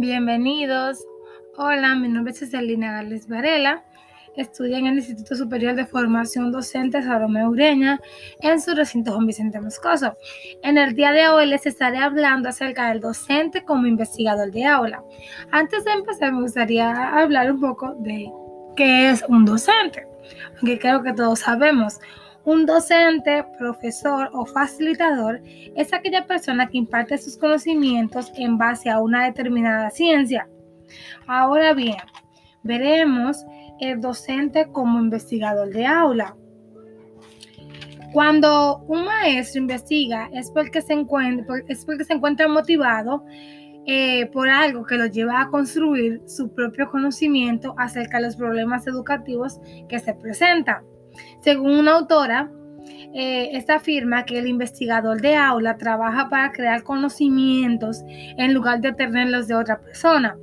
Bienvenidos. Hola, mi nombre es Celina Gales Varela. Estudio en el Instituto Superior de Formación Docente Salomé Ureña en su recinto Juan Vicente Moscoso. En el día de hoy les estaré hablando acerca del docente como investigador de aula. Antes de empezar, me gustaría hablar un poco de qué es un docente, aunque creo que todos sabemos. Un docente, profesor o facilitador es aquella persona que imparte sus conocimientos en base a una determinada ciencia. Ahora bien, veremos el docente como investigador de aula. Cuando un maestro investiga es porque se encuentra, es porque se encuentra motivado eh, por algo que lo lleva a construir su propio conocimiento acerca de los problemas educativos que se presentan. Según una autora, eh, esta afirma que el investigador de aula trabaja para crear conocimientos en lugar de tenerlos de otra persona.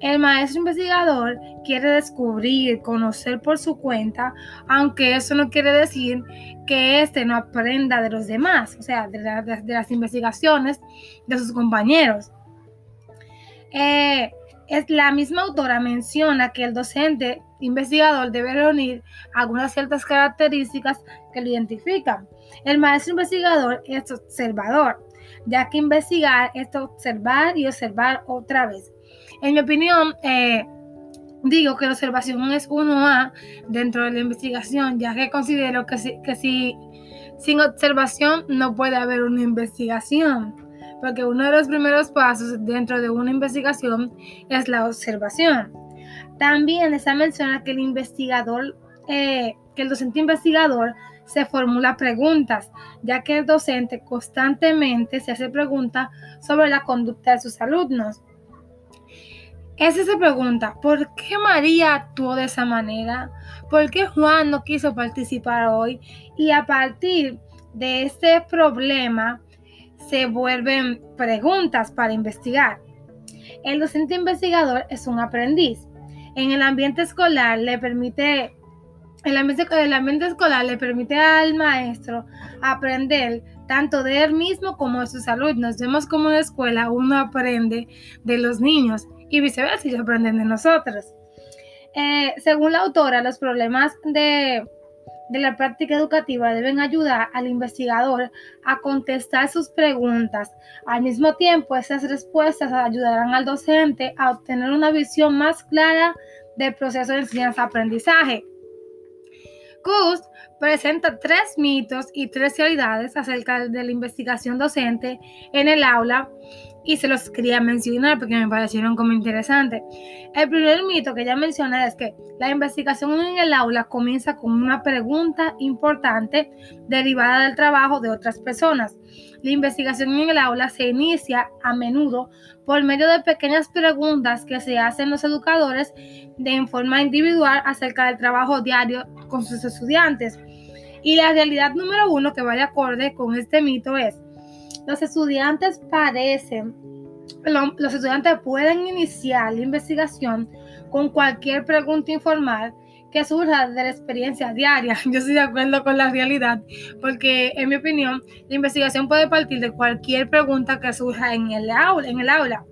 El maestro investigador quiere descubrir, conocer por su cuenta, aunque eso no quiere decir que éste no aprenda de los demás, o sea, de, las investigaciones de sus compañeros. Eh, es, la misma autora menciona que el docente investigador debe reunir algunas ciertas características que lo identifican. El maestro investigador es observador, ya que investigar es observar y observar otra vez. En mi opinión, eh, digo que la observación es 1A dentro de la investigación, ya que considero que, que si, sin observación no puede haber una investigación, porque uno de los primeros pasos dentro de una investigación es la observación. También está menciona que el investigador, eh, que el docente investigador se formula preguntas, ya que el docente constantemente se hace preguntas sobre la conducta de sus alumnos. Esa se pregunta, ¿por qué María actuó de esa manera? ¿Por qué Juan no quiso participar hoy? Y a partir de este problema se vuelven preguntas para investigar. El docente investigador es un aprendiz en el ambiente escolar le permite, el ambiente, el ambiente escolar le permite al maestro aprender tanto de él mismo como de sus alumnos. Vemos como en la escuela uno aprende de los niños y viceversa, ellos aprenden de nosotros. Eh, según la autora, los problemas de de la práctica educativa deben ayudar al investigador a contestar sus preguntas. Al mismo tiempo, esas respuestas ayudarán al docente a obtener una visión más clara del proceso de enseñanza-aprendizaje. Kust presenta tres mitos y tres realidades acerca de la investigación docente en el aula y se los quería mencionar porque me parecieron como interesantes. El primer mito que ella menciona es que la investigación en el aula comienza con una pregunta importante derivada del trabajo de otras personas. La investigación en el aula se inicia a menudo por medio de pequeñas preguntas que se hacen los educadores de forma individual acerca del trabajo diario con sus estudiantes. Y la realidad número uno que va de acorde con este mito es los estudiantes parecen, los estudiantes pueden iniciar la investigación con cualquier pregunta informal que surja de la experiencia diaria. Yo estoy de acuerdo con la realidad, porque en mi opinión, la investigación puede partir de cualquier pregunta que surja en el aula. En el, aula.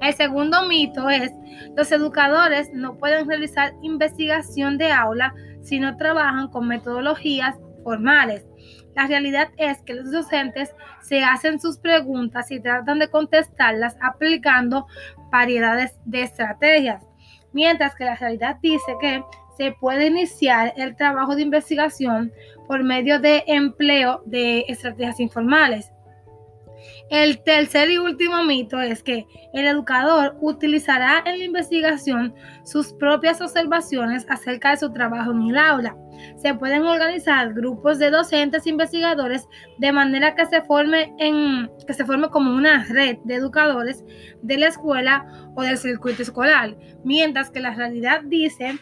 el segundo mito es, los educadores no pueden realizar investigación de aula si no trabajan con metodologías formales. La realidad es que los docentes se hacen sus preguntas y tratan de contestarlas aplicando variedades de estrategias, mientras que la realidad dice que se puede iniciar el trabajo de investigación por medio de empleo de estrategias informales. El tercer y último mito es que el educador utilizará en la investigación sus propias observaciones acerca de su trabajo en el aula. Se pueden organizar grupos de docentes investigadores de manera que se forme que se forme como una red de educadores de la escuela o del circuito escolar, mientras que la realidad dice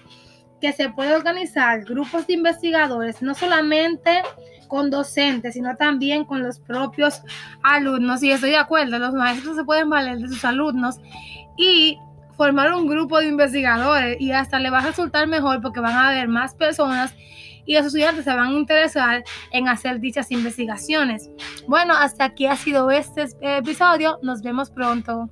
que se puede organizar grupos de investigadores no solamente con docentes, sino también con los propios alumnos. Y estoy de acuerdo, los maestros se pueden valer de sus alumnos y formar un grupo de investigadores y hasta le va a resultar mejor porque van a haber más personas y los estudiantes se van a interesar en hacer dichas investigaciones. Bueno, hasta aquí ha sido este episodio. Nos vemos pronto.